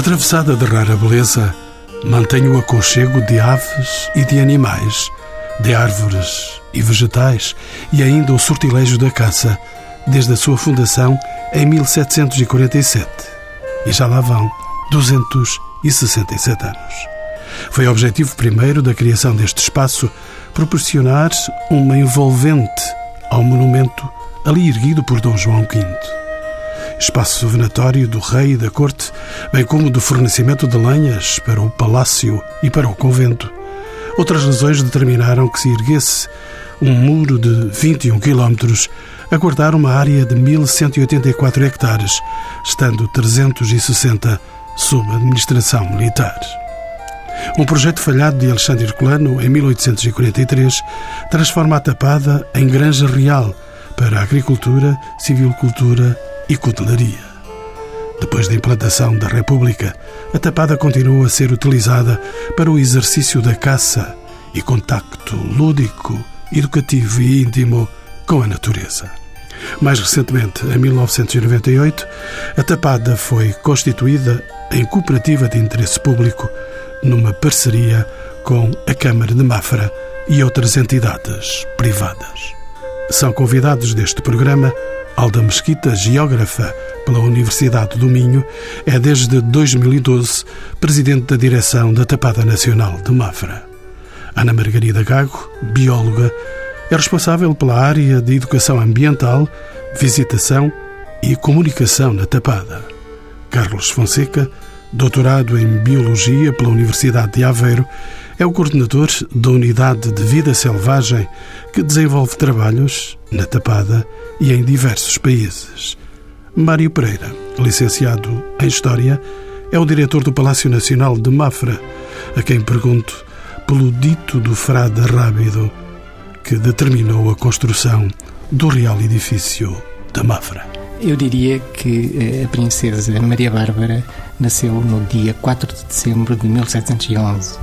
Atravessada de rara beleza, mantém o aconchego de aves e de animais, de árvores e vegetais e ainda o sortilégio da caça, desde a sua fundação em 1747. E já lá vão 267 anos. Foi objetivo primeiro da criação deste espaço proporcionar uma envolvente ao monumento ali erguido por Dom João V espaço venatório do rei e da corte, bem como do fornecimento de lenhas para o palácio e para o convento. Outras razões determinaram que se erguesse um muro de 21 quilómetros a guardar uma área de 1184 hectares, estando 360 sob administração militar. Um projeto falhado de Alexandre Herculano, em 1843, transforma a Tapada em granja real para agricultura, civilcultura e cutelaria. Depois da implantação da República, a tapada continuou a ser utilizada para o exercício da caça e contacto lúdico, educativo e íntimo com a natureza. Mais recentemente, em 1998, a Tapada foi constituída em cooperativa de interesse público numa parceria com a Câmara de Mafra e outras entidades privadas. São convidados deste programa Alda Mesquita, geógrafa pela Universidade do Minho, é desde 2012 presidente da direção da Tapada Nacional de Mafra. Ana Margarida Gago, bióloga, é responsável pela área de educação ambiental, visitação e comunicação na Tapada. Carlos Fonseca, doutorado em Biologia pela Universidade de Aveiro, é o coordenador da Unidade de Vida Selvagem que desenvolve trabalhos na Tapada e em diversos países. Mário Pereira, licenciado em História, é o diretor do Palácio Nacional de Mafra, a quem pergunto pelo dito do frade rábido que determinou a construção do real edifício da Mafra. Eu diria que eh, a princesa Maria Bárbara nasceu no dia 4 de dezembro de 1711.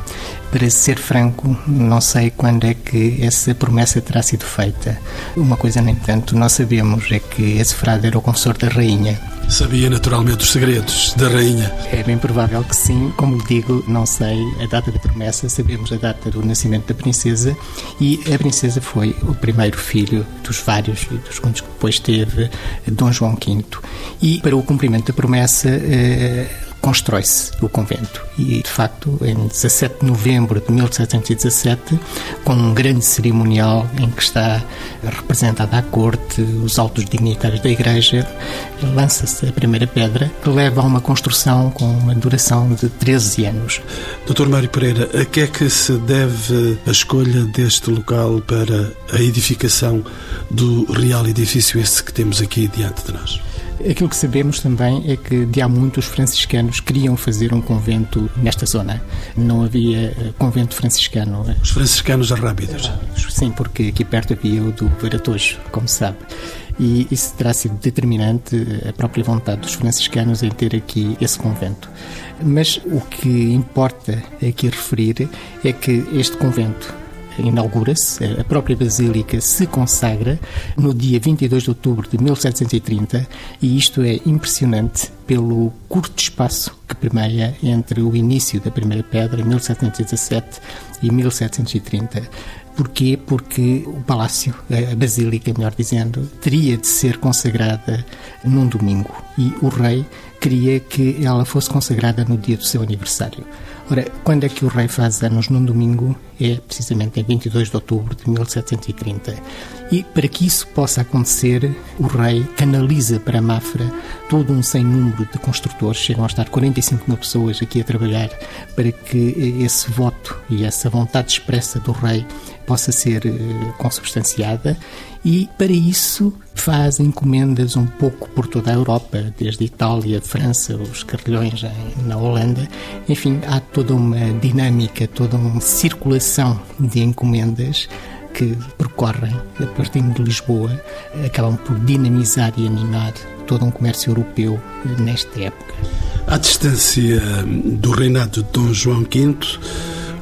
Para ser franco, não sei quando é que essa promessa terá sido feita. Uma coisa, no entanto, nós sabemos é que esse frade era o confessor da rainha Sabia naturalmente os segredos da rainha. É bem provável que sim. Como lhe digo, não sei a data da promessa, sabemos a data do nascimento da princesa e a princesa foi o primeiro filho dos vários e dos quantos que depois teve Dom João V. E para o cumprimento da promessa, eh, constrói-se o convento. E, de facto, em 17 de novembro de 1717, com um grande cerimonial em que está representada a corte, os altos dignitários da Igreja, lança-se a primeira pedra, que leva a uma construção com uma duração de 13 anos. Doutor Mário Pereira, a que é que se deve a escolha deste local para a edificação do real edifício esse que temos aqui diante de nós? Aquilo que sabemos também é que de há muito os franciscanos queriam fazer um convento nesta zona. Não havia eh, convento franciscano. Os franciscanos rápidos. Sim, porque aqui perto havia o do Veratojo, como se sabe e isso terá sido determinante a própria vontade dos franciscanos em ter aqui esse convento. Mas o que importa aqui referir é que este convento inaugura-se, a própria Basílica se consagra no dia 22 de outubro de 1730 e isto é impressionante pelo curto espaço que permeia entre o início da primeira pedra, em 1717, e 1730. Porquê? Porque o palácio, a basílica, melhor dizendo, teria de ser consagrada num domingo e o rei queria que ela fosse consagrada no dia do seu aniversário. Ora, quando é que o rei faz anos num domingo? É precisamente em 22 de outubro de 1730. E para que isso possa acontecer, o rei canaliza para Mafra todo um sem número de construtores, chegam a estar 45 mil pessoas aqui a trabalhar para que esse voto e essa vontade expressa do rei possa ser eh, consubstanciada e para isso faz encomendas um pouco por toda a Europa, desde Itália, França, os carrilhões na Holanda. Enfim, há toda uma dinâmica, toda uma circulação de encomendas que percorrem, a partir de Lisboa, acabam por dinamizar e animar todo um comércio europeu nesta época. À distância do reinado de Dom João V,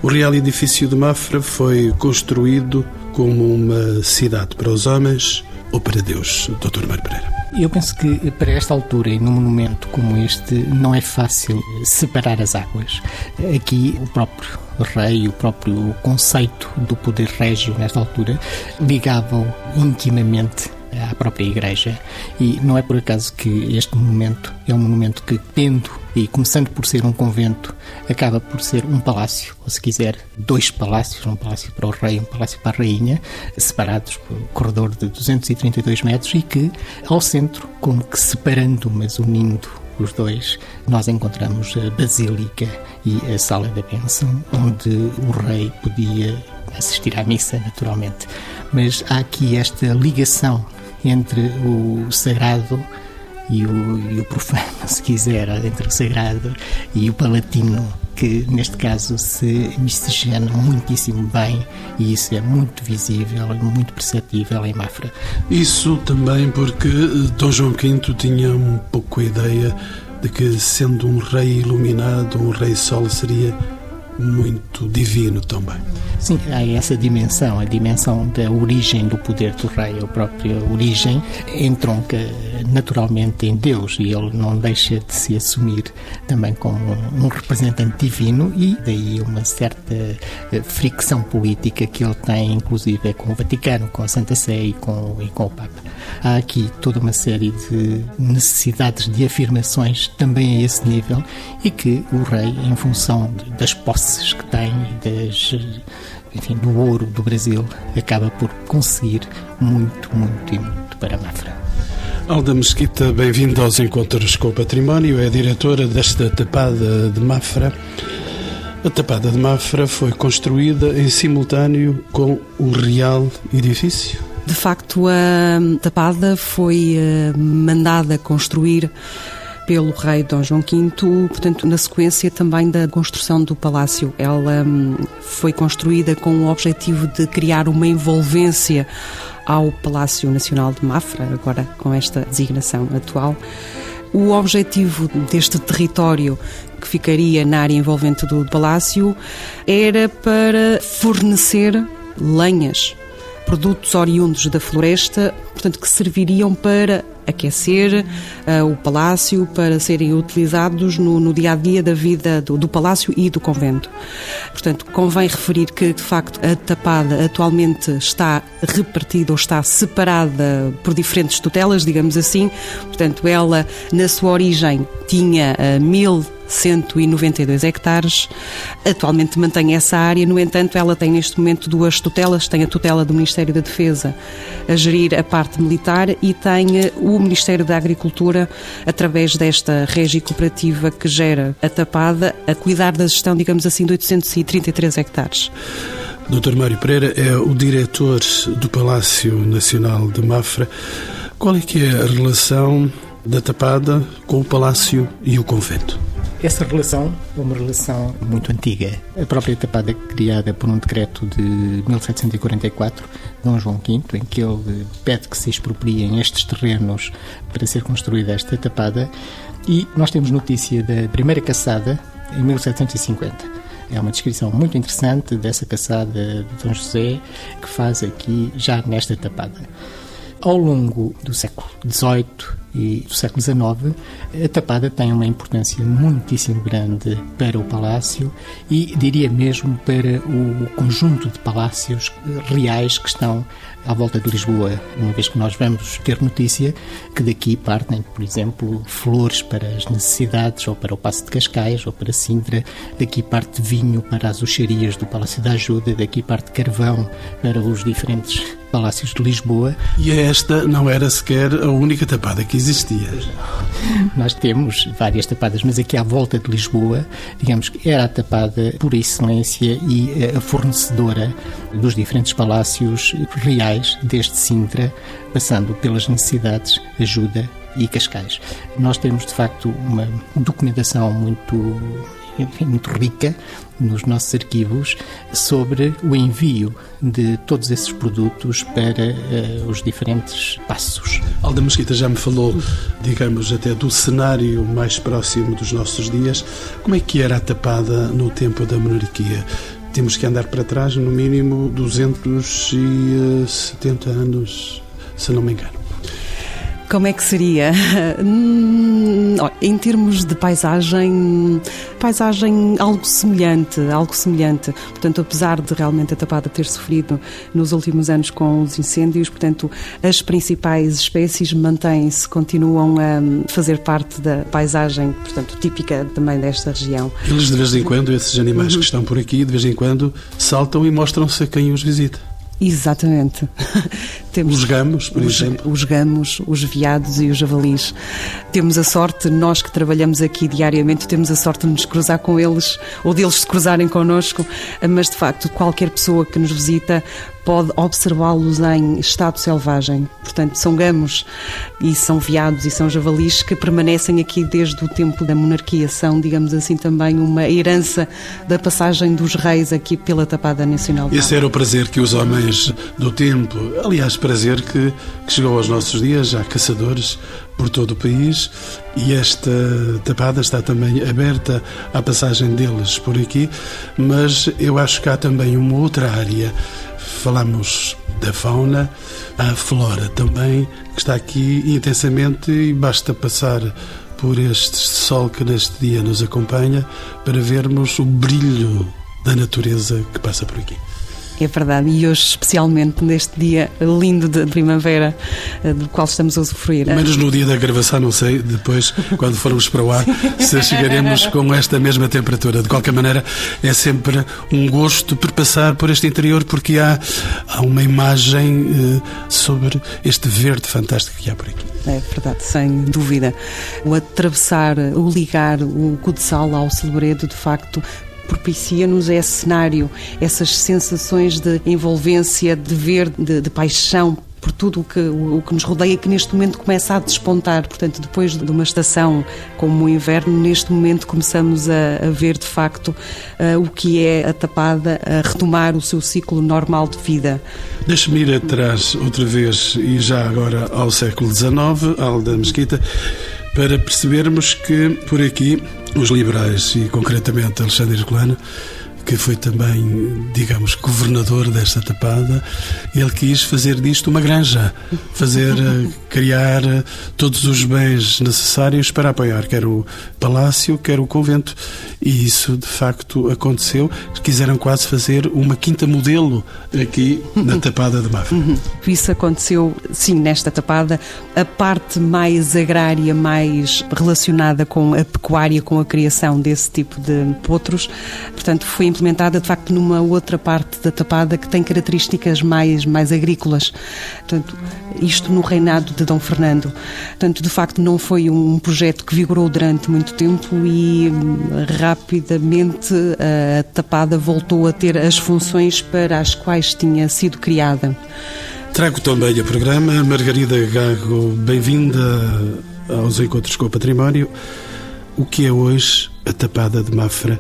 o Real Edifício de Mafra foi construído como uma cidade para os homens ou para Deus, Dr. Mário Pereira? Eu penso que para esta altura e num monumento como este não é fácil separar as águas. Aqui o próprio rei, o próprio conceito do poder régio nesta altura ligavam intimamente à própria igreja. E não é por acaso que este monumento é um monumento que tendo e começando por ser um convento acaba por ser um palácio ou se quiser dois palácios um palácio para o rei um palácio para a rainha separados por um corredor de 232 metros e que ao centro como que separando mas unindo os dois, nós encontramos a Basílica e a Sala da Bênção, onde o rei podia assistir à missa, naturalmente. Mas há aqui esta ligação entre o sagrado e o, e o profano, se quiser, entre o sagrado e o palatino, que neste caso se miscigenam muitíssimo bem e isso é muito visível, muito perceptível em Mafra. Isso também porque eh, Dom João V tinha um pouco a ideia de que, sendo um rei iluminado, um rei sol seria muito divino também. Sim, há essa dimensão, a dimensão da origem do poder do rei, a própria origem entronca naturalmente em Deus e ele não deixa de se assumir também como um representante divino e daí uma certa eh, fricção política que ele tem, inclusive com o Vaticano, com a Santa Sé e com, e com o Papa. Há aqui toda uma série de necessidades de afirmações também a esse nível e que o rei, em função das posses que tem das enfim, do ouro do Brasil, acaba por conseguir muito, muito e muito para Mafra. Alda Mesquita, bem-vindo aos Encontros com o Património, é diretora desta Tapada de Mafra. A Tapada de Mafra foi construída em simultâneo com o real edifício? De facto, a Tapada foi eh, mandada construir pelo rei Dom João V, portanto, na sequência também da construção do palácio. Ela hum, foi construída com o objetivo de criar uma envolvência ao Palácio Nacional de Mafra, agora com esta designação atual. O objetivo deste território que ficaria na área envolvente do palácio era para fornecer lenhas, produtos oriundos da floresta, portanto que serviriam para aquecer uh, o palácio para serem utilizados no, no, dia a dia da vida do, do, palácio e do convento. Portanto, convém referir que, de facto, a tapada atualmente está repartida ou está separada por diferentes tutelas, digamos assim. Portanto, ela, na sua origem, tinha uh, mil 192 hectares. Atualmente mantém essa área, no entanto, ela tem neste momento duas tutelas: tem a tutela do Ministério da Defesa a gerir a parte militar e tem eh, o Ministério da Agricultura, através desta régia cooperativa que gera a tapada, a cuidar da gestão, digamos assim, de 833 hectares. Dr. Mário Pereira é o diretor do Palácio Nacional de Mafra. Qual é que é a relação da Tapada com o Palácio e o Convento? Essa relação é uma relação muito antiga. A própria tapada criada por um decreto de 1744, Dom João V, em que ele pede que se expropriem estes terrenos para ser construída esta tapada. E nós temos notícia da primeira caçada em 1750. É uma descrição muito interessante dessa caçada de Dom José que faz aqui já nesta tapada. Ao longo do século XVIII e do século XIX, a Tapada tem uma importância muitíssimo grande para o palácio e diria mesmo para o conjunto de palácios reais que estão à volta de Lisboa, uma vez que nós vamos ter notícia que daqui partem, por exemplo, flores para as necessidades, ou para o Passo de Cascais, ou para Sintra, daqui parte vinho para as oxarias do Palácio da Ajuda, daqui parte carvão para os diferentes palácios de Lisboa. E esta não era sequer a única tapada que existia. Nós temos várias tapadas, mas aqui à volta de Lisboa, digamos que era a tapada por excelência e a fornecedora dos diferentes palácios reais, desde Sintra, passando pelas necessidades, ajuda e Cascais. Nós temos, de facto, uma documentação muito enfim, muito rica nos nossos arquivos sobre o envio de todos esses produtos para uh, os diferentes passos. Alda Mesquita já me falou, digamos, até do cenário mais próximo dos nossos dias. Como é que era a tapada no tempo da monarquia? Temos que andar para trás, no mínimo, 270 anos, se não me engano. Como é que seria? Hum, em termos de paisagem, paisagem algo semelhante, algo semelhante. Portanto, apesar de realmente a Tapada ter sofrido nos últimos anos com os incêndios, portanto, as principais espécies mantêm-se, continuam a fazer parte da paisagem, portanto, típica também desta região. Eles de vez em quando, esses animais uhum. que estão por aqui, de vez em quando saltam e mostram-se a quem os visita. Exatamente. Temos os gamos, por os, exemplo. Os gamos, os veados e os javalis. Temos a sorte, nós que trabalhamos aqui diariamente, temos a sorte de nos cruzar com eles ou deles se cruzarem connosco, mas de facto, qualquer pessoa que nos visita pode observá-los em estado selvagem. Portanto, são gamos e são veados e são javalis que permanecem aqui desde o tempo da monarquia. São, digamos assim, também uma herança da passagem dos reis aqui pela Tapada Nacional. Esse era o prazer que os homens do tempo, aliás, prazer que, que chegou aos nossos dias, já caçadores por todo o país e esta tapada está também aberta à passagem deles por aqui, mas eu acho que há também uma outra área falamos da fauna, a flora também, que está aqui intensamente e basta passar por este sol que neste dia nos acompanha para vermos o brilho da natureza que passa por aqui. É verdade, e hoje, especialmente neste dia lindo de primavera, eh, do qual estamos a usufruir. Menos no dia da gravação, não sei, depois, quando formos para o ar, se chegaremos com esta mesma temperatura. De qualquer maneira, é sempre um gosto por passar por este interior, porque há, há uma imagem eh, sobre este verde fantástico que há por aqui. É verdade, sem dúvida. O atravessar, o ligar o Cudsal ao Celebredo, de facto, propicia-nos esse cenário, essas sensações de envolvência, de ver, de, de paixão por tudo o que, o, que nos rodeia, que neste momento começa a despontar. Portanto, depois de uma estação como o inverno, neste momento começamos a, a ver de facto uh, o que é a tapada a retomar o seu ciclo normal de vida. Deixe-me ir atrás outra vez e já agora ao século XIX, ao da Mesquita, para percebermos que por aqui os liberais e concretamente Alexandre Herculano que foi também, digamos, governador desta tapada, ele quis fazer disto uma granja, fazer, eh, criar eh, todos os bens necessários para apoiar quer o palácio, quer o convento. E isso, de facto, aconteceu. Quiseram quase fazer uma quinta modelo aqui na tapada de Mafra. Uhum. Isso aconteceu, sim, nesta tapada. A parte mais agrária, mais relacionada com a pecuária, com a criação desse tipo de potros, portanto, foi implementada de facto numa outra parte da Tapada que tem características mais, mais agrícolas. Portanto, isto no reinado de Dom Fernando. Portanto, de facto, não foi um projeto que vigorou durante muito tempo e hum, rapidamente a Tapada voltou a ter as funções para as quais tinha sido criada. Trago também a programa Margarida Gago, bem-vinda aos Encontros com o Património. O que é hoje a Tapada de Mafra,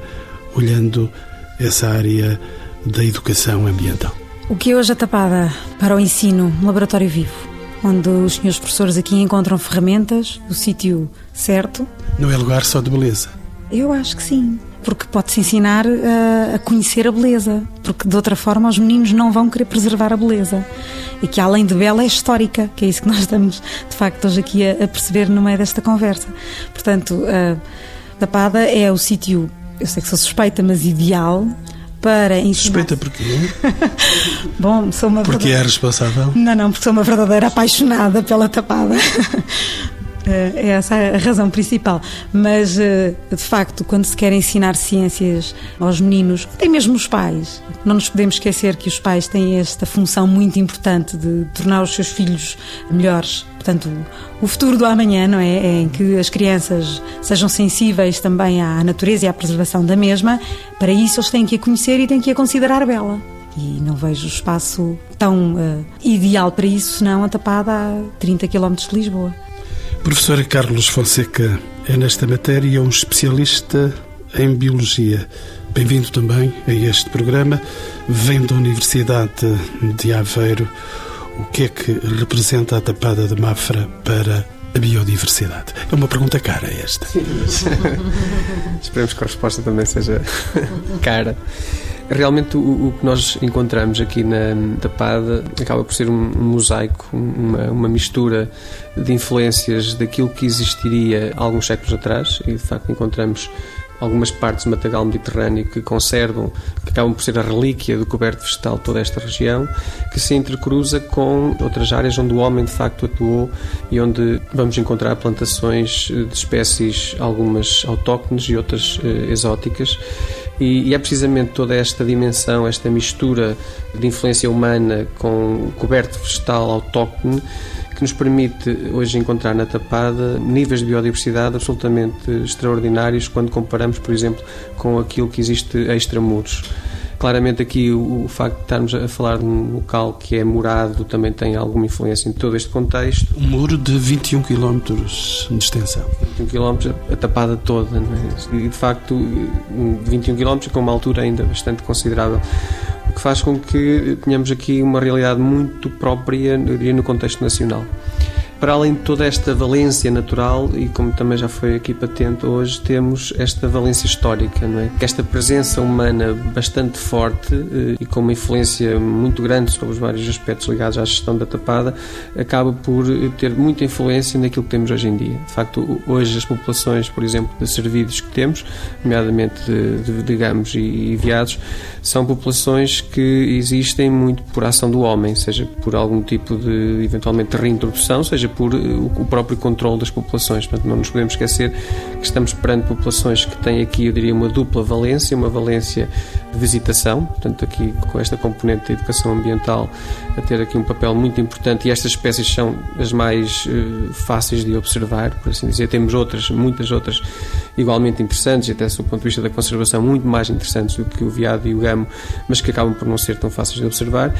olhando essa área da educação ambiental. O que é hoje a tapada para o ensino, um laboratório vivo, onde os senhores professores aqui encontram ferramentas, o sítio certo. Não é lugar só de beleza? Eu acho que sim, porque pode-se ensinar a, a, conhecer a beleza, porque de outra forma os meninos não vão querer preservar a beleza. E que além de bela é histórica, que é isso que nós estamos de facto hoje aqui a, a perceber no meio desta conversa. Portanto, a Tapada é o sítio eu sei que sou suspeita, mas ideal para ensinar. Suspeita porquê? Bom, sou uma Porque é responsável? Não, não, porque sou uma verdadeira apaixonada pela tapada. Eh, é essa a razão principal. Mas, eh, de facto, quando se quer ensinar ciências aos meninos, até mesmo os pais, não nos podemos esquecer que os pais têm esta função muito importante de tornar os seus filhos melhores portanto, o futuro do amanhã, não é? é? Em que as crianças sejam sensíveis também à natureza e à preservação da mesma. Para isso, eles têm que a conhecer e têm que a considerar bela. E não vejo espaço tão uh, ideal para isso, senão a tapada a 30 km de Lisboa. Professora Carlos Fonseca é nesta matéria um especialista em biologia. Bem-vindo também a este programa. Vem da Universidade de Aveiro o que é que representa a tapada de Mafra para a biodiversidade? É uma pergunta cara esta. Esperemos que a resposta também seja cara. Realmente o, o, que nós encontramos aqui na Tapada acaba por ser um, um mosaico, uma, uma, mistura de influências daquilo que existiria alguns séculos atrás e de facto encontramos algumas partes do matagal mediterrâneo que conservam, que acabam por ser a relíquia do coberto vegetal de toda esta região, que se intercruza com outras áreas onde o homem de facto atuou e onde vamos encontrar plantações de espécies, algumas autóctones e outras eh, exóticas. E, e, é precisamente toda esta dimensão, esta mistura de influência humana com coberto vegetal autóctone que nos permite hoje encontrar na Tapada níveis de biodiversidade absolutamente extraordinários quando comparamos, por exemplo, com aquilo que existe extramuros. Claramente aqui o, o, facto de estarmos a falar de um local que é morado também tem alguma influência em todo este contexto. Um muro de 21 km de extensão. 21 km, a tapada toda, é? e de facto 21 km com uma altura ainda bastante considerável que faz com que tenhamos aqui uma realidade muito própria, diria, no contexto nacional. Para além de toda esta valência natural, e como também já foi aqui patente hoje, temos esta valência histórica, não é? Esta presença humana bastante forte eh, e com uma influência muito grande sobre os vários aspectos ligados à gestão da tapada, acaba por ter muita influência naquilo que temos hoje em dia. De facto, hoje as populações, por exemplo, de servidos que temos, nomeadamente de, de, de gamos e, e são populações que existem muito por ação do homem, seja por algum tipo de, eventualmente, reintrodução, seja por eh, o próprio controle das populações. Portanto, não nos podemos esquecer que estamos perante populações que têm aqui, eu diria, uma dupla valência, uma valência de visitação, portanto, aqui com esta componente de educação ambiental a ter aqui um papel muito importante e estas espécies são as mais uh, fáceis de observar, por assim dizer. Temos outras, muitas outras igualmente interessantes e até do ponto de vista da conservação muito mais interessantes do que o veado e o gamo, mas que acabam por não ser tão fáceis de observar.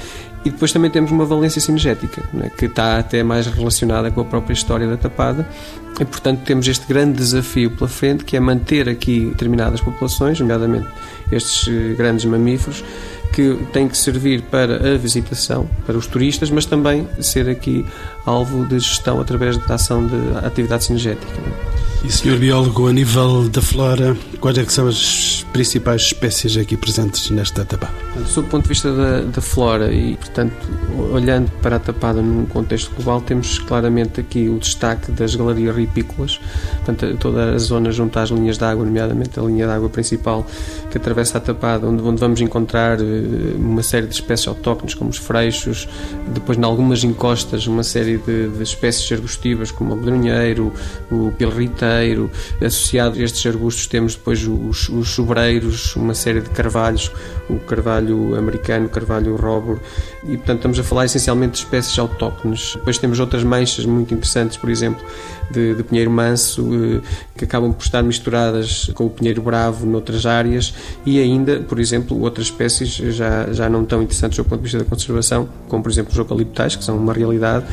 E depois também temos uma valência sinergética, é? que está até mais relacionada com a própria história da tapada. E, portanto, temos este grande desafio pela frente, que é manter aqui determinadas populações, nomeadamente estes eh, grandes mamíferos, que têm que servir para a visitação, para os turistas, mas também ser aqui alvo de gestão através da ação de atividade sinergética. E, Sr. Biólogo, a nível da flora, quais é que são as principais espécies aqui presentes nesta tapada? Sob o ponto de vista da, da, flora e, portanto, olhando para a tapada num contexto global, temos claramente aqui o destaque das galerias ripícolas, portanto, toda a zona junto às linhas de água, nomeadamente a linha de água principal que atravessa a tapada, onde, onde vamos encontrar eh, uma série de espécies autóctones, como os freixos, depois, em algumas encostas, uma série de, de espécies arbustivas, como o medronheiro, o pilrita, Associado a estes arbustos temos depois os, os sobreiros, uma série de carvalhos, o carvalho americano, o carvalho robur, e portanto estamos a falar essencialmente de espécies autóctones. Depois temos outras manchas muito interessantes, por exemplo, de, de pinheiro manso, eh, que acabam por estar misturadas com o pinheiro bravo noutras áreas, e ainda, por exemplo, outras espécies já, já não tão interessantes do ponto de vista da conservação, como por exemplo os eucaliptais, que são uma realidade,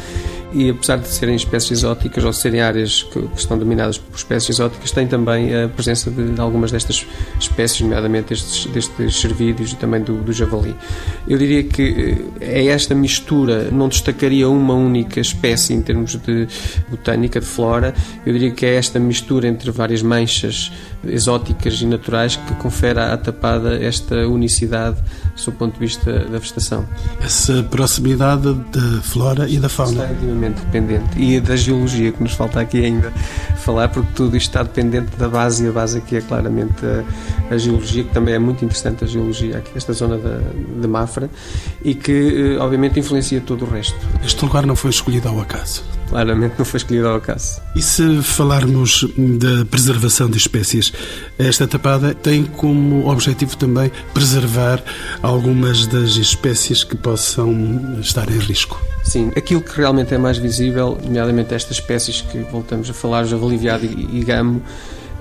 e apesar de serem espécies exóticas ou serem áreas que, que estão dominadas por espécies exóticas, têm também a presença de, de algumas destas espécies, nomeadamente estes, destes cervídeos e também do, do, javali. Eu diria que eh, é esta mistura, não destacaria uma única espécie em termos de botânica, de flora, eu diria que é esta mistura entre várias manchas exóticas e naturais que confere à tapada esta unicidade sob o ponto de vista da vegetação. Essa proximidade da flora e da fauna. Está intimamente dependente. E da geologia, que nos falta aqui ainda falar, porque tudo isto está dependente da base, e a base aqui é claramente a, a geologia, que também é muito interessante, a geologia aqui, esta zona da, de Mafra, e que, eh, obviamente, influencia todo o resto. Este lugar não foi escolhido ao acaso claramente não foi escolhido ao acaso. E se falarmos da preservação de espécies, esta tapada tem como objetivo também preservar algumas das espécies que possam estar em risco? Sim, aquilo que realmente é mais visível, nomeadamente estas espécies que voltamos a falar, javali, veado e, e gamo,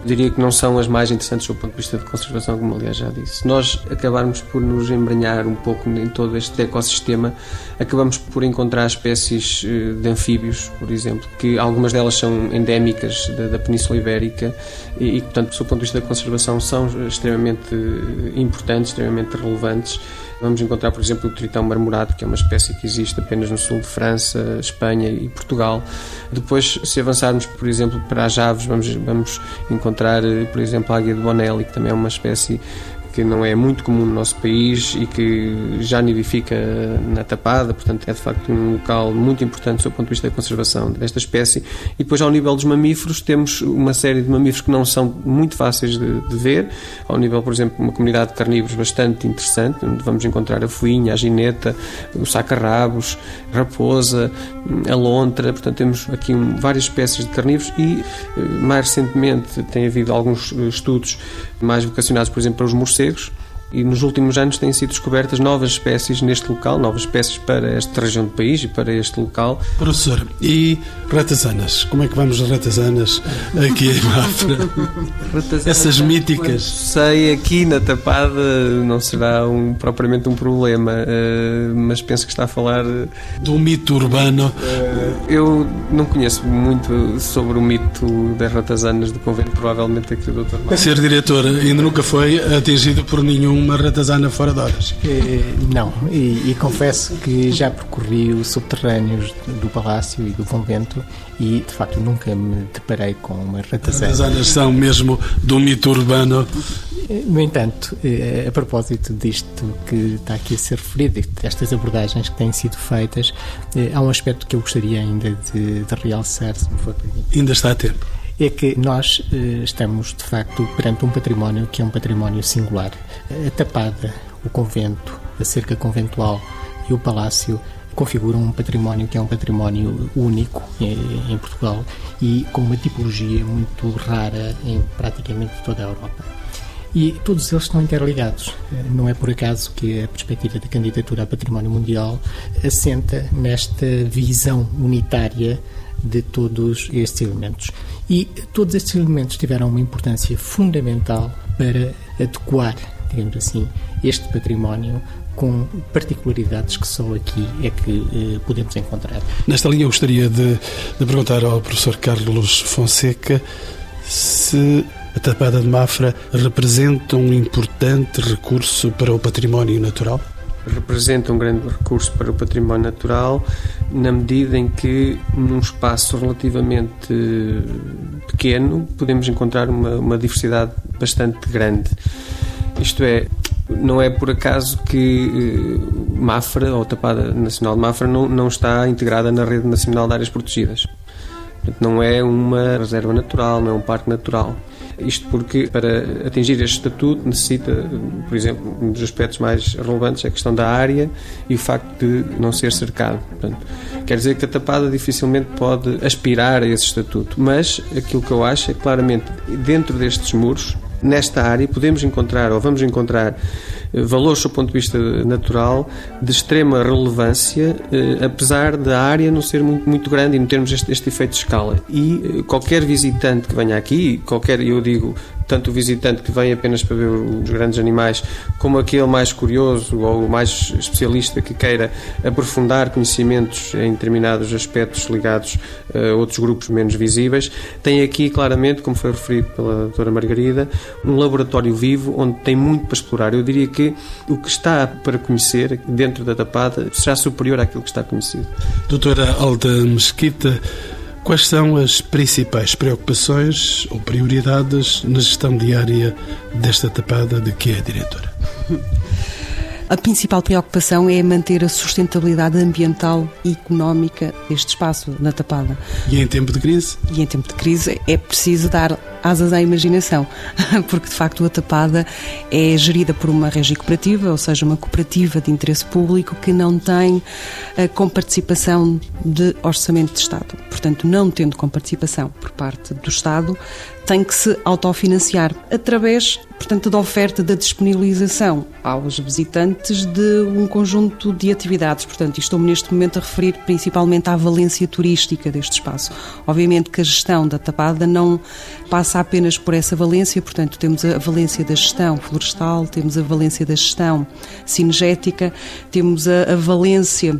diria que não são as mais interessantes do ponto de vista de conservação, como aliás já disse. Se nós acabarmos por nos embranhar um pouco em todo este ecossistema, acabamos por encontrar espécies eh, de anfíbios, por exemplo, que algumas delas são endémicas da, da Península Ibérica e, e, portanto, do ponto de vista da conservação, são extremamente eh, importantes, extremamente relevantes Vamos encontrar, por exemplo, o tritão marmorado, que é uma espécie que existe apenas no sul de França, Espanha e Portugal. Depois, se avançarmos, por exemplo, para as aves, vamos, vamos encontrar, por exemplo, a águia de Bonelli, que também é uma espécie que não é muito comum no nosso país e que já nidifica na tapada, portanto é de facto um local muito importante do ponto de vista da conservação desta espécie. E depois, ao nível dos mamíferos, temos uma série de mamíferos que não são muito fáceis de, de ver. Ao nível, por exemplo, uma comunidade de carnívoros bastante interessante, onde vamos encontrar a fuinha, a gineta, o saca-rabos, a raposa, a lontra. Portanto, temos aqui várias espécies de carnívoros e, eh, mais recentemente, tem havido alguns eh, estudos mais vocacionados, por exemplo, para os morcegos morcegos e nos últimos anos têm sido descobertas novas espécies neste local, novas espécies para esta região do país e para este local. Professor, e ratazanas? Como é que vamos as ratazanas aqui em Mafra? Essas míticas. Sei, aqui na Tapada não será um, propriamente um problema, uh, mas penso que está a falar... Do mito urbano. Uh, eu não conheço muito sobre o mito das ratazanas do convento, provavelmente aqui o Dr. Ser diretor ainda nunca foi atingido por nenhum uma ratazana fora de horas? Eh, não, e, e, confesso que já percorri os subterrâneos do palácio e do convento e de facto nunca me deparei com uma ratazana. Ratazanas são mesmo do mito urbano. Eh, no entanto, eh, a propósito disto que está aqui a ser referido, destas abordagens que têm sido feitas, há um aspecto que eu gostaria ainda de, de realçar, se me for permitido. Ainda está a tempo é que nós eh, estamos, de facto, perante um património que é um património singular. A tapada, o convento, a cerca conventual e o palácio configuram um património que é um património único em, Portugal e com uma tipologia muito rara em praticamente toda a Europa. E todos eles estão interligados. Não é por acaso que a perspectiva da candidatura a património mundial assenta nesta visão unitária de todos estes elementos. E todos estes elementos tiveram uma importância fundamental para adequar, digamos assim, este património com particularidades que só aqui é que eh, podemos encontrar. Nesta linha, eu gostaria de, de perguntar ao professor Carlos Fonseca se a Tapada de Mafra representa um importante recurso para o património natural representa um grande recurso para o património natural, na medida em que, num espaço relativamente pequeno, podemos encontrar uma, uma diversidade bastante grande. Isto é, não é por acaso que eh, Mafra, ou Tapada Nacional de Mafra, não, não está integrada na Rede Nacional de Áreas Protegidas. Não é uma reserva natural, não é um parque natural. Isto porque, para atingir este estatuto, necessita, por exemplo, um dos aspectos mais relevantes é a questão da área e o facto de não ser cercado. Portanto, quer dizer que a Tapada dificilmente pode aspirar a esse estatuto, mas aquilo que eu acho é claramente dentro destes muros, nesta área, podemos encontrar ou vamos encontrar valores, do ponto de vista natural, de extrema relevância, eh, apesar da área não ser muito, muito grande e não termos este, este efeito de escala. E eh, qualquer visitante que venha aqui, qualquer, eu digo, tanto o visitante que vem apenas para ver os grandes animais, como aquele mais curioso ou mais especialista que queira aprofundar conhecimentos em determinados aspectos ligados a outros grupos menos visíveis, tem aqui claramente, como foi referido pela doutora Margarida, um laboratório vivo onde tem muito para explorar. Eu diria que o que está para conhecer dentro da tapada será superior àquilo que está conhecido. Doutora Alda Mesquita, Quais são as principais preocupações ou prioridades na gestão diária desta tapada de que é a diretora? A principal preocupação é manter a sustentabilidade ambiental e económica deste espaço na Tapada. E em tempo de crise? E em tempo de crise é preciso dar asas à imaginação, porque de facto a Tapada é gerida por uma régia cooperativa, ou seja, uma cooperativa de interesse público que não tem a comparticipação de orçamento de Estado. Portanto, não tendo comparticipação por parte do Estado, tem que se autofinanciar através, portanto, da oferta da disponibilização aos visitantes de um conjunto de atividades. Portanto, estou-me neste momento a referir principalmente à valência turística deste espaço. Obviamente que a gestão da Tapada não passa apenas por essa valência, portanto, temos a valência da gestão florestal, temos a valência da gestão cinegética, temos a, a valência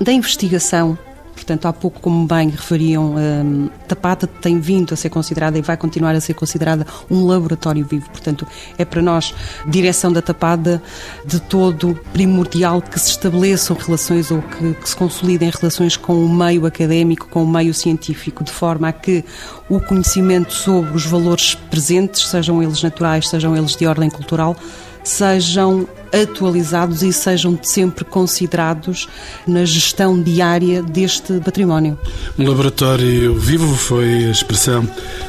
da investigação Portanto, há pouco, como bem referiam, um, Tapata tem vindo a ser considerada e vai continuar a ser considerada um laboratório vivo. Portanto, é para nós, direção da Tapada, de todo primordial que se estabeleçam relações ou que, que se consolidem relações com o meio académico, com o meio científico, de forma a que o conhecimento sobre os valores presentes, sejam eles naturais, sejam eles de ordem cultural, sejam atualizados e sejam sempre considerados na gestão diária deste património. Um laboratório vivo foi a expressão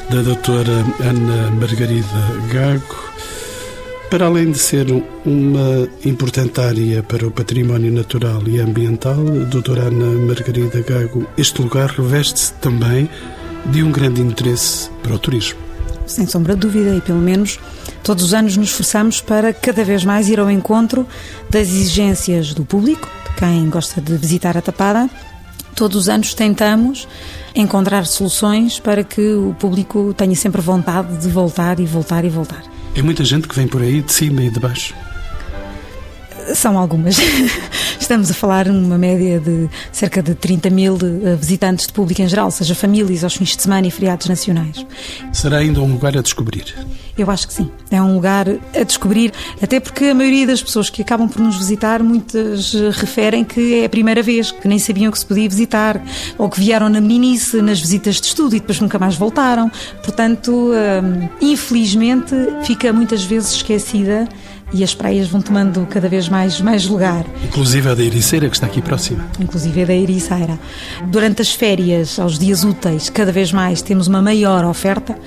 da doutora Ana Margarida Gago. Para além de ser uma importante área para o património natural e ambiental, doutora Ana Margarida Gago, este lugar reveste-se também de um grande interesse para o turismo. Sem sombra de dúvida, e pelo menos todos os anos nos esforçamos para cada vez mais ir ao encontro das exigências do público, de quem gosta de visitar a Tapada. Todos os anos tentamos encontrar soluções para que o público tenha sempre vontade de voltar e voltar e voltar. É muita gente que vem por aí de cima e de baixo. São algumas. Estamos a falar numa média de cerca de 30 mil eh, visitantes de público em geral, seja famílias aos fins de semana e feriados nacionais. Será ainda um lugar a descobrir? Eu acho que sim. É um lugar a descobrir, até porque a maioria das pessoas que acabam por nos visitar, muitas referem que é a primeira vez, que nem sabiam que se podia visitar, ou que vieram na meninice, nas visitas de estudo e depois nunca mais voltaram. Portanto, hum, infelizmente, fica muitas vezes esquecida e as praias vão tomando cada vez mais, mais lugar. Inclusive a da Ericeira, que está aqui próxima. Inclusive a da Ericeira. Durante as férias, aos dias úteis, cada vez mais temos uma maior oferta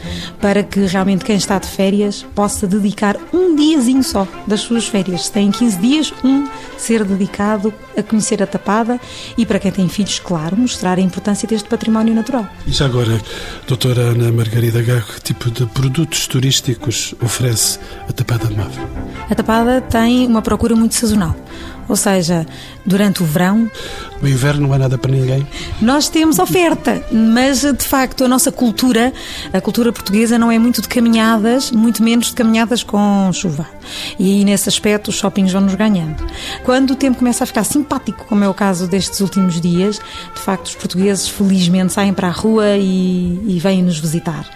para que realmente quem está de férias possa dedicar um diazinho só das suas férias. Se tem 15 dias, um ser dedicado a conhecer a Tapada e para quem tem filhos, claro, mostrar a importância deste património natural. E já agora, doutora Ana Margarida Gago, que tipo de produtos turísticos oferece a Tapada de Mafra? A Tapada tem uma procura muito sazonal. Ou seja, durante o verão. No inverno não há nada para ninguém? Nós temos oferta, mas de facto a nossa cultura, a cultura portuguesa, não é muito de caminhadas, muito menos de caminhadas com chuva. E aí, nesse aspecto, os shoppings vão nos ganhando. Quando o tempo começa a ficar simpático, como é o caso destes últimos dias, de facto, os portugueses felizmente saem para a rua e, e vêm nos visitar.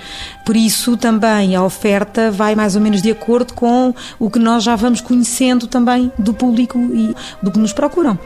Por isso, também a oferta vai mais ou menos de acordo com o que nós já vamos conhecendo também do público e do que nos procuram.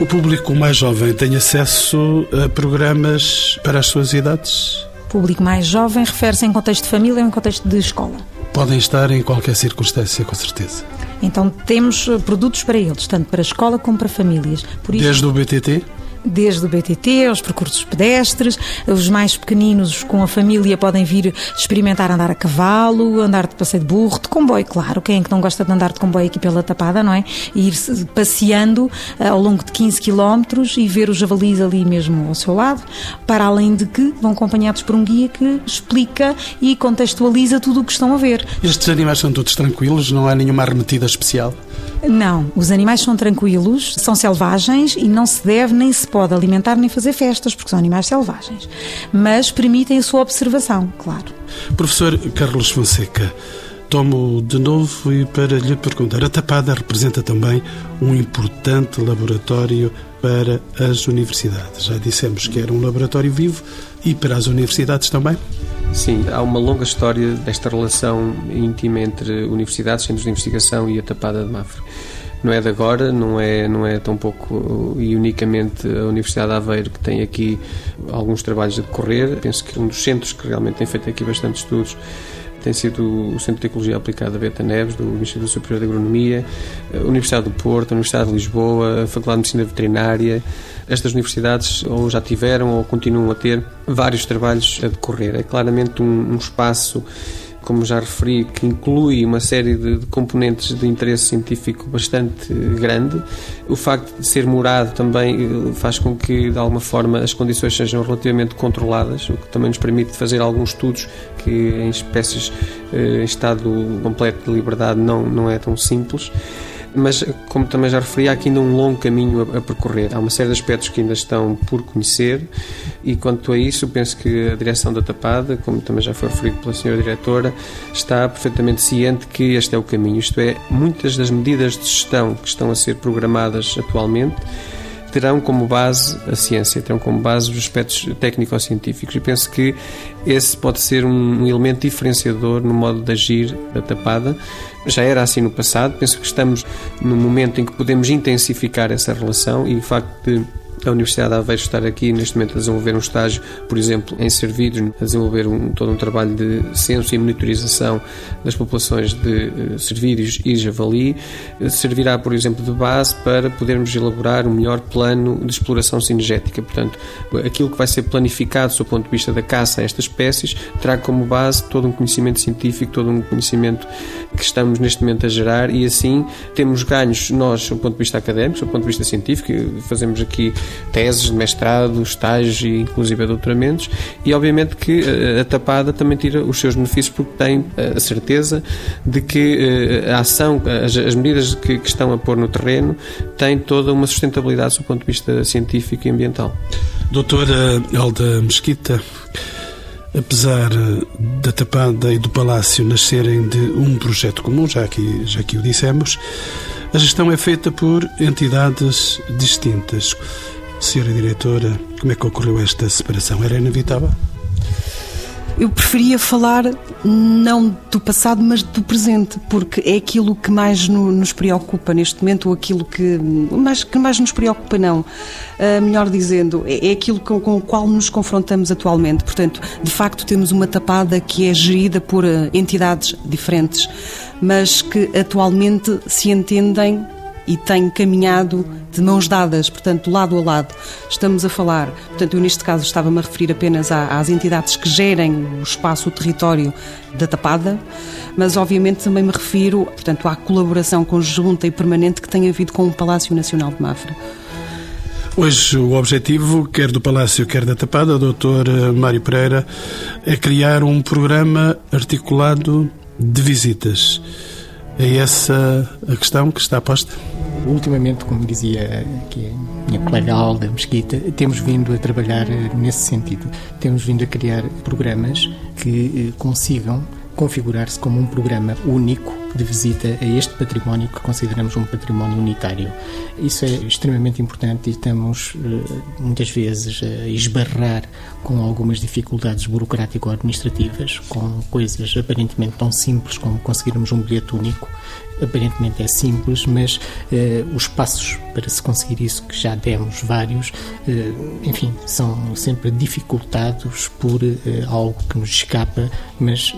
O público mais jovem tem acesso a programas para as suas idades? O público mais jovem refere-se em contexto de família ou em contexto de escola. Podem estar em qualquer circunstância, com certeza. Então temos eh, produtos para eles, tanto para a escola como para famílias. Por isso, Desde o BTT? Desde o BTT, aos percursos pedestres, os mais pequeninos com a família podem vir experimentar andar a cavalo, andar de passeio de burro, de comboio, claro, quem é que não gosta de andar de comboio aqui pela Tapada, não é? E ir passeando eh, ao longo de 15 quilómetros e ver os javalis ali mesmo ao seu lado, para além de que vão acompanhados por um guia que explica e contextualiza tudo o que estão a ver. Estes animais são todos tranquilos, não há nenhuma arremetida especial? Não, os animais são tranquilos, são selvagens e não se deve nem se pode alimentar nem fazer festas, porque são animais selvagens. Mas permitem a sua observação, claro. Professor Carlos Fonseca, tomo de novo e para lhe perguntar: a Tapada representa também um importante laboratório para as universidades. Já dissemos que era um laboratório vivo e para as universidades também? Sim, há uma longa história desta relação íntima entre universidades, centros de investigação e a Tapada de Mafra. Não é de agora, não é, não é tão pouco e unicamente a Universidade de Aveiro que tem aqui alguns trabalhos a decorrer. Penso que um dos centros que realmente tem feito aqui bastante estudos tem sido o Centro de Ecologia Aplicada Beta Neves, do Instituto Superior de Agronomia, a Universidade do Porto, a Universidade de Lisboa, a Faculdade de Medicina Veterinária. Estas universidades ou já tiveram ou continuam a ter vários trabalhos a decorrer. É claramente um, um espaço como já referi, que inclui uma série de, de, componentes de interesse científico bastante grande. O facto de ser morado também eh, faz com que, de alguma forma, as condições sejam relativamente controladas, o que também nos permite fazer alguns estudos que em espécies eh, em estado completo de liberdade não, não é tão simples mas como também já referi, há aqui ainda um longo caminho a, a, percorrer. Há uma série de aspectos que ainda estão por conhecer e quanto a isso, penso que a direção da Tapada, como também já foi referido pela senhora diretora, está perfeitamente ciente que este é o caminho. Isto é, muitas das medidas de gestão que estão a ser programadas atualmente terão como base a ciência, terão como base os aspectos técnico-científicos e penso que esse pode ser um elemento diferenciador no modo de agir da tapada. Já era assim no passado, penso que estamos no momento em que podemos intensificar essa relação e o facto de a Universidade de Aveiro estar aqui neste momento a desenvolver um estágio, por exemplo, em servidos, a desenvolver um, todo um trabalho de censo e monitorização das populações de uh, servídeos e javali, uh, servirá, por exemplo, de base para podermos elaborar um melhor plano de exploração sinergética. Portanto, aquilo que vai ser planificado do ponto de vista da caça a estas espécies terá como base todo um conhecimento científico, todo um conhecimento que estamos neste momento a gerar e assim temos ganhos nós do ponto de vista académico, do ponto de vista científico, fazemos aqui teses de mestrado, estágios e inclusive doutoramentos e obviamente que eh, a tapada também tira os seus benefícios porque tem eh, a certeza de que eh, a ação, as, as medidas que, que, estão a pôr no terreno têm toda uma sustentabilidade do ponto de vista científico e ambiental. Doutora Alda Mesquita, apesar da Tapada e do Palácio nascerem de um projeto comum, já aqui, já aqui o dissemos, a gestão é feita por entidades distintas. Senhora Diretora, como é que ocorreu esta separação? Era inevitável? Eu preferia falar não do passado, mas do presente, porque é aquilo que mais no, nos preocupa neste momento, ou aquilo que mais, que mais nos preocupa, não. Uh, melhor dizendo, é, é aquilo com, com, o qual nos confrontamos atualmente. Portanto, de facto, temos uma tapada que é gerida por uh, entidades diferentes, mas que atualmente se entendem e tem caminhado de mãos dadas, portanto, lado a lado. Estamos a falar, portanto, eu neste caso estava-me a referir apenas às entidades que gerem o espaço, o território da Tapada, mas obviamente também me refiro, portanto, à colaboração conjunta e permanente que tem havido com o Palácio Nacional de Mafra. Hoje o objetivo, quer do Palácio, quer da Tapada, doutor Mário Pereira, é criar um programa articulado de visitas. É essa a questão que está posta? Ultimamente, como dizia aqui a minha colega Alda Mesquita, temos vindo a trabalhar eh, nesse sentido. Temos vindo a criar programas que eh, consigam configurar-se como um programa único de visita a este património que consideramos um património unitário. Isso é extremamente importante e estamos eh, muitas vezes a esbarrar com algumas dificuldades burocrático-administrativas, com coisas aparentemente tão simples como conseguirmos um bilhete único. Aparentemente é simples, mas eh, os passos para se conseguir isso, que já demos vários, eh, enfim, são sempre dificultados por algo que nos escapa, mas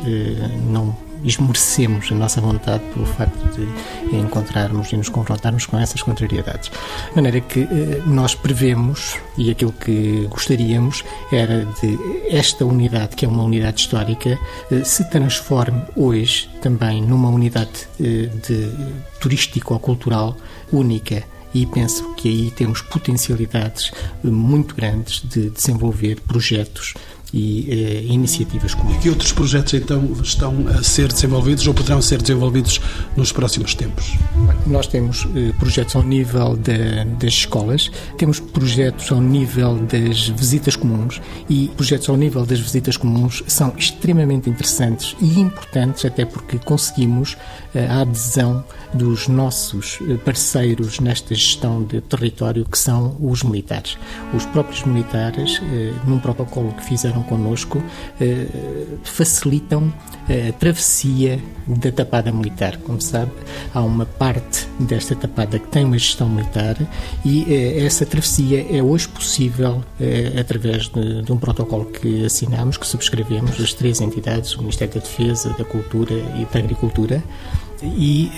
não esmorecemos a nossa vontade pelo facto de encontrarmos e nos confrontarmos com essas contrariedades. De maneira que eh, nós prevemos, e aquilo que gostaríamos era de esta unidade, que é uma unidade histórica, eh, se transforme hoje também numa unidade eh, de turístico-cultural única e penso que aí temos potencialidades muito grandes de desenvolver projetos e eh, iniciativas comuns. E que outros projetos então estão a ser desenvolvidos ou poderão ser desenvolvidos nos próximos tempos? Nós temos eh, projetos ao nível de, das escolas, temos projetos ao nível das visitas comuns e projetos ao nível das visitas comuns são extremamente interessantes e importantes até porque conseguimos eh, a adesão dos nossos eh, parceiros nesta gestão de território que são os militares. Os próprios militares, eh, num protocolo que fizeram estiveram connosco eh, facilitam a travessia da tapada militar. Como sabe, há uma parte desta tapada que tem uma gestão militar e eh, essa travessia é hoje possível eh, através de, de um protocolo que assinamos, que subscrevemos, as três entidades, o Ministério da Defesa, da Cultura e da Agricultura. E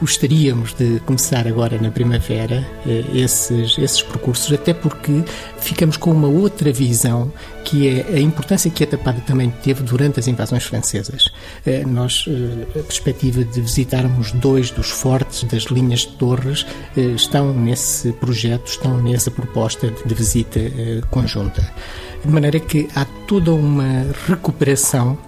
gostaríamos de começar agora na primavera eh, esses, esses percursos, até porque ficamos com uma outra visão que é a importância que a Tapada também teve durante as invasões francesas. Eh, nós, eh, a perspectiva de visitarmos dois dos fortes das linhas de torres estão nesse projeto, estão nessa proposta de visita conjunta. De maneira que há toda uma recuperação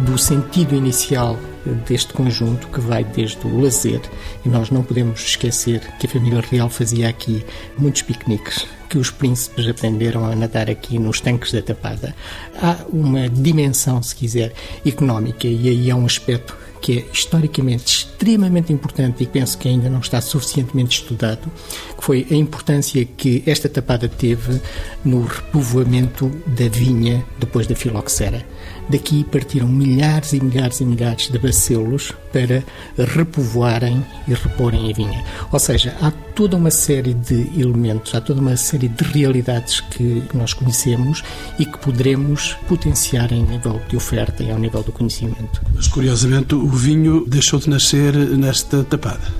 do sentido inicial deste conjunto que vai desde o lazer, e nós não podemos esquecer que a família real fazia aqui muitos piqueniques, que os príncipes aprenderam a nadar aqui nos tanques da Tapada. Há uma dimensão, se quiser, económica, e aí há um aspecto que é historicamente extremamente importante e penso que ainda não está suficientemente estudado, que foi a importância que esta tapada teve no repovoamento da vinha depois da filoxera. Daqui partiram milhares e milhares e milhares de bacelos para repovoarem e reporem a vinha. Ou seja, há toda uma série de elementos, há toda uma série de realidades que nós conhecemos e que poderemos potenciar em nível de oferta e ao nível do conhecimento. Mas, curiosamente, o vinho deixou de nascer nesta tapada.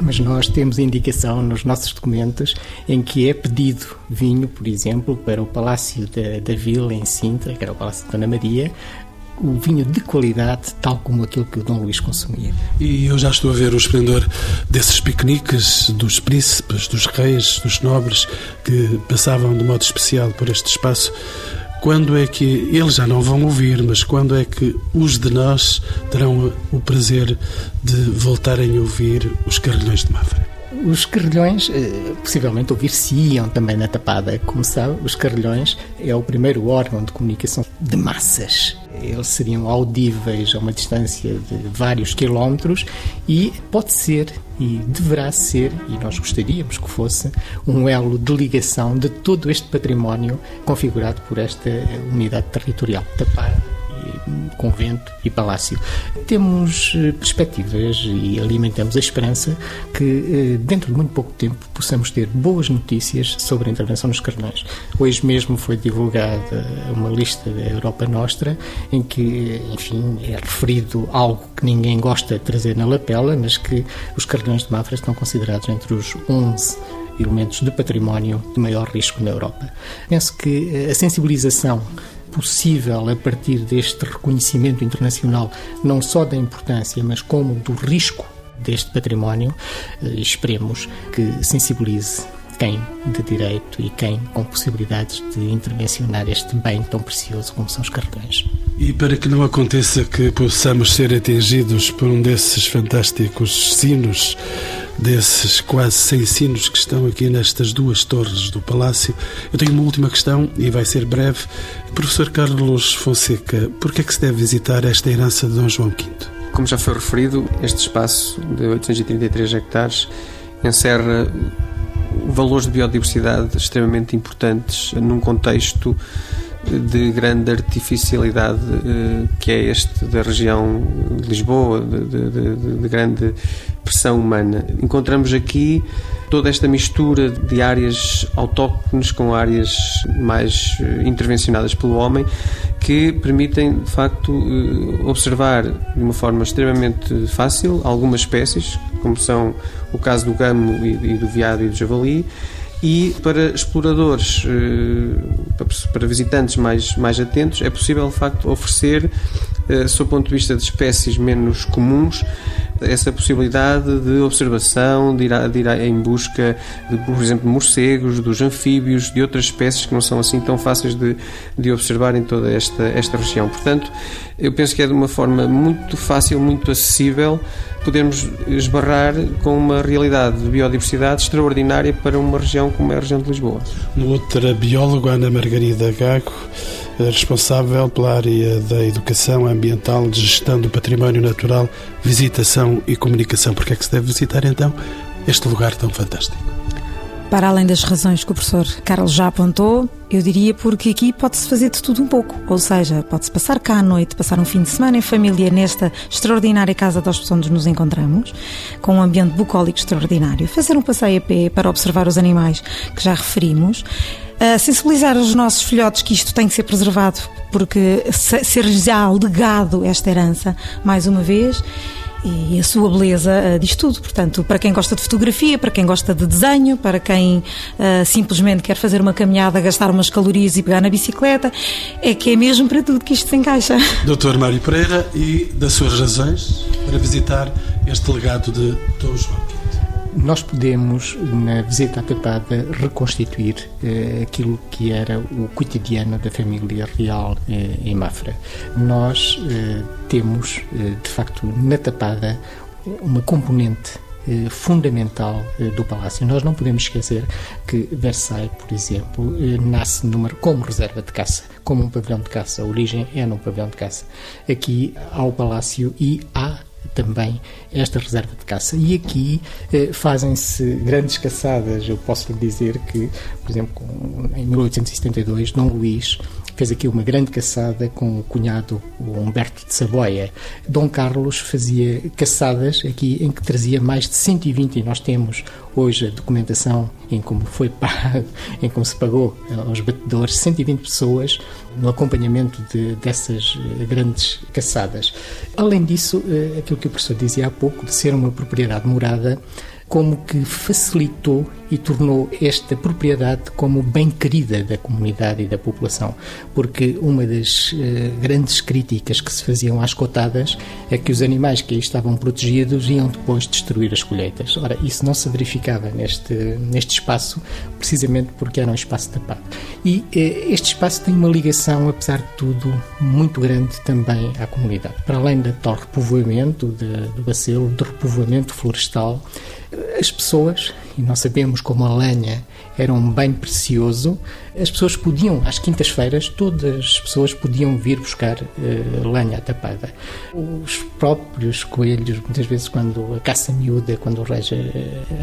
Mas nós temos indicação nos nossos documentos em que é pedido vinho, por exemplo, para o Palácio da, da Vila em Sintra, que era o Palácio de Dona Maria, o vinho de qualidade, tal como aquele que o Dom Luís consumia. E eu já estou a ver o esplendor desses piqueniques dos príncipes, dos reis, dos nobres que passavam de modo especial por este espaço. Quando é que eles já não vão ouvir, mas quando é que os de nós terão o prazer de voltarem a ouvir os carrilhões de Mafra? Os carrilhões, eh, possivelmente ouvir-se-iam também na tapada. Como sabe, os carrilhões é o primeiro órgão de comunicação de massas. Eles seriam audíveis a uma distância de vários quilómetros e pode ser e deverá ser, e nós gostaríamos que fosse, um elo de ligação de todo este património configurado por esta unidade territorial. Tapada convento e palácio. Temos eh, perspectivas e alimentamos a esperança que, eh, dentro de muito pouco tempo, possamos ter boas notícias sobre a intervenção nos carneiros. Hoje mesmo foi divulgada uma lista da Europa Nostra em que, enfim, é referido algo que ninguém gosta de trazer na lapela, mas que os carneiros de Mafra estão considerados entre os 11 elementos de património de maior risco na Europa. Penso que eh, a sensibilização possível a partir deste reconhecimento internacional, não só da importância, mas como do risco deste património, eh, esperemos que sensibilize quem de direito e quem com possibilidades de intervencionar este bem tão precioso como são os cartões. E para que não aconteça que possamos ser atingidos por um desses fantásticos sinos, desses quase 100 sinos que estão aqui nestas duas torres do Palácio, eu tenho uma última questão e vai ser breve. Professor Carlos Fonseca, por que é que se deve visitar esta herança de Dom João V? Como já foi referido, este espaço de 833 hectares encerra valores de biodiversidade extremamente importantes num contexto de grande artificialidade eh, que é este da região de Lisboa, de, de, de, de grande pressão humana. Encontramos aqui toda esta mistura de áreas autóctones com áreas mais eh, intervencionadas pelo homem que permitem, de facto, eh, observar de uma forma extremamente fácil algumas espécies, como são o caso do gamo e do veado e do javali, e para exploradores, eh, para visitantes mais, mais atentos, é possível, de facto, oferecer, sob o ponto de vista de espécies menos comuns, essa possibilidade de observação, de ir, a, de ir a, em busca, de, por exemplo, de morcegos, dos anfíbios, de outras espécies que não são assim tão fáceis de, de observar em toda esta, esta região. Portanto, eu penso que é de uma forma muito fácil, muito acessível, podermos esbarrar com uma realidade de biodiversidade extraordinária para uma região como é a região de Lisboa. Outra bióloga, Ana Margarida Gago, responsável pela área da educação ambiental, de gestão do património natural, visitação e comunicação. Por que é que se deve visitar então este lugar tão fantástico? Para além das razões que o professor Carlos já apontou, eu diria porque aqui pode-se fazer de tudo um pouco. Ou seja, pode-se passar cá à noite, passar um fim de semana em família nesta extraordinária casa de hospedagem onde nos encontramos, com um ambiente bucólico extraordinário. Fazer um passeio a pé para observar os animais que já referimos. Sensibilizar os nossos filhotes que isto tem que ser preservado, porque ser-lhes já legado esta herança, mais uma vez e a sua beleza uh, diz tudo. Portanto, para quem gosta de fotografia, para quem gosta de desenho, para quem uh, simplesmente quer fazer uma caminhada, gastar umas calorias e pegar na bicicleta, é que é mesmo para tudo que isto se encaixa. Doutor Mário Pereira, e das suas razões para visitar este legado de Dom João? Nós podemos, na visita à Tapada, reconstituir eh, aquilo que era o cotidiano da família real eh, em Mafra. Nós eh, temos, eh, de facto, na Tapada, uma componente eh, fundamental eh, do palácio. Nós não podemos esquecer que Versailles, por exemplo, nasce numa, como reserva de caça, como um pavilhão de caça. A origem é num pavilhão de caça. Aqui há o palácio e há também esta reserva de caça. E aqui eh, fazem-se grandes caçadas. Eu posso lhe dizer que, por exemplo, em 1872, Dom Luís fez aqui uma grande caçada com o cunhado o Humberto de Saboia. Dom Carlos fazia caçadas aqui em que trazia mais de 120 e nós temos hoje a documentação em como foi pago, em como se pagou aos batedores, 120 pessoas no acompanhamento de, dessas eh, grandes caçadas. Além disso, eh, aquilo que o professor dizia há pouco, de ser uma propriedade morada, como que facilitou e tornou esta propriedade como bem querida da comunidade e da população, porque uma das uh, grandes críticas que se faziam às cotadas é que os animais que aí estavam protegidos iam depois destruir as colheitas. Ora, isso não se verificava neste, neste espaço, precisamente porque era um espaço tapado. E uh, este espaço tem uma ligação, apesar de tudo, muito grande também à comunidade. Para além do tal repovoamento do bacelo, do repovoamento florestal, as pessoas, e nós sabemos como a lenha era um bem precioso, as pessoas podiam, às quintas-feiras, todas as pessoas podiam vir buscar uh, lenha tapada. Os próprios coelhos, muitas vezes, quando a caça miúda, quando os reis uh,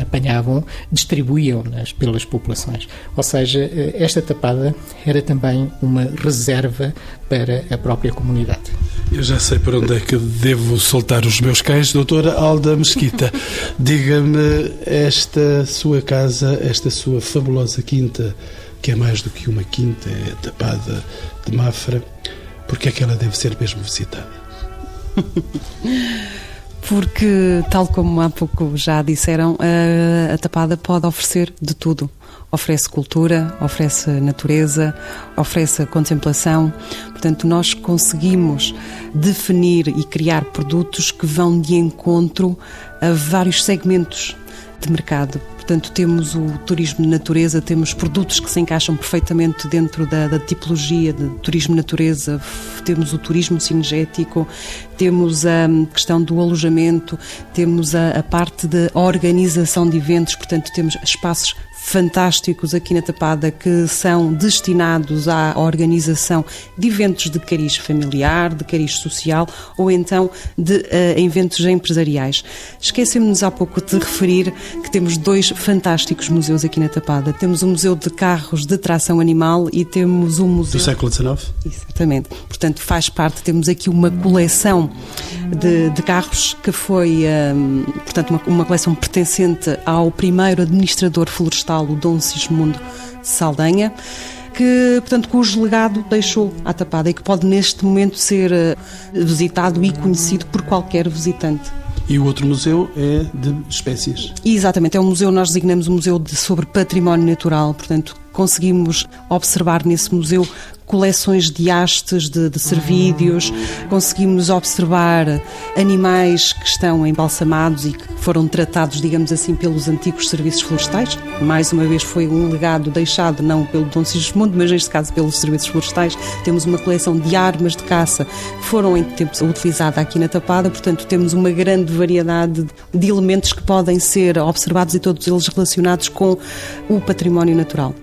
apanhavam, distribuíam-nas pelas populações. Ou seja, uh, esta tapada era também uma reserva para a própria comunidade. Eu já sei para onde é que devo soltar os meus cães, doutora Alda Mesquita. Diga-me, esta sua casa, esta sua fabulosa quinta, que é mais do que uma quinta, é tapada de Mafra, porque é que ela deve ser mesmo visitada? porque, tal como há pouco já disseram, a, a tapada pode oferecer de tudo oferece cultura, oferece natureza, oferece contemplação. Portanto, nós conseguimos definir e criar produtos que vão de encontro a vários segmentos de mercado. Portanto, temos o turismo de natureza, temos produtos que se encaixam perfeitamente dentro da, da tipologia de turismo de natureza, temos o turismo cinegético, temos a questão do alojamento, temos a, a parte da organização de eventos, portanto, temos espaços fantásticos aqui na Tapada que são destinados à organização de eventos de cariz familiar, de cariz social ou então de uh, eventos empresariais. Esquecemos-nos há pouco de referir que temos dois fantásticos museus aqui na Tapada. Temos o Museu de Carros de Tração Animal e temos o Museu... Do século XIX? Exatamente. Portanto, faz parte, temos aqui uma coleção de, de carros que foi, um, portanto, uma, uma coleção pertencente ao primeiro administrador florestal o Dom Sismundo Saldanha, que, portanto, cujo legado deixou à Tapada e que pode neste momento ser eh, visitado e conhecido por qualquer visitante. E o outro museu é de espécies. Exatamente, é um museu, nós designamos um museu de, sobre património natural, portanto, conseguimos observar nesse museu coleções de hastes de, de conseguimos observar animais que estão embalsamados e que foram tratados, digamos assim, pelos antigos serviços florestais. Mais uma vez foi um legado deixado não pelo Dom Sigismundo, mas neste caso pelos serviços florestais. Temos uma coleção de armas de caça que foram em tempos utilizadas aqui na Tapada, portanto temos uma grande variedade de elementos que podem ser observados e todos eles relacionados com o património natural.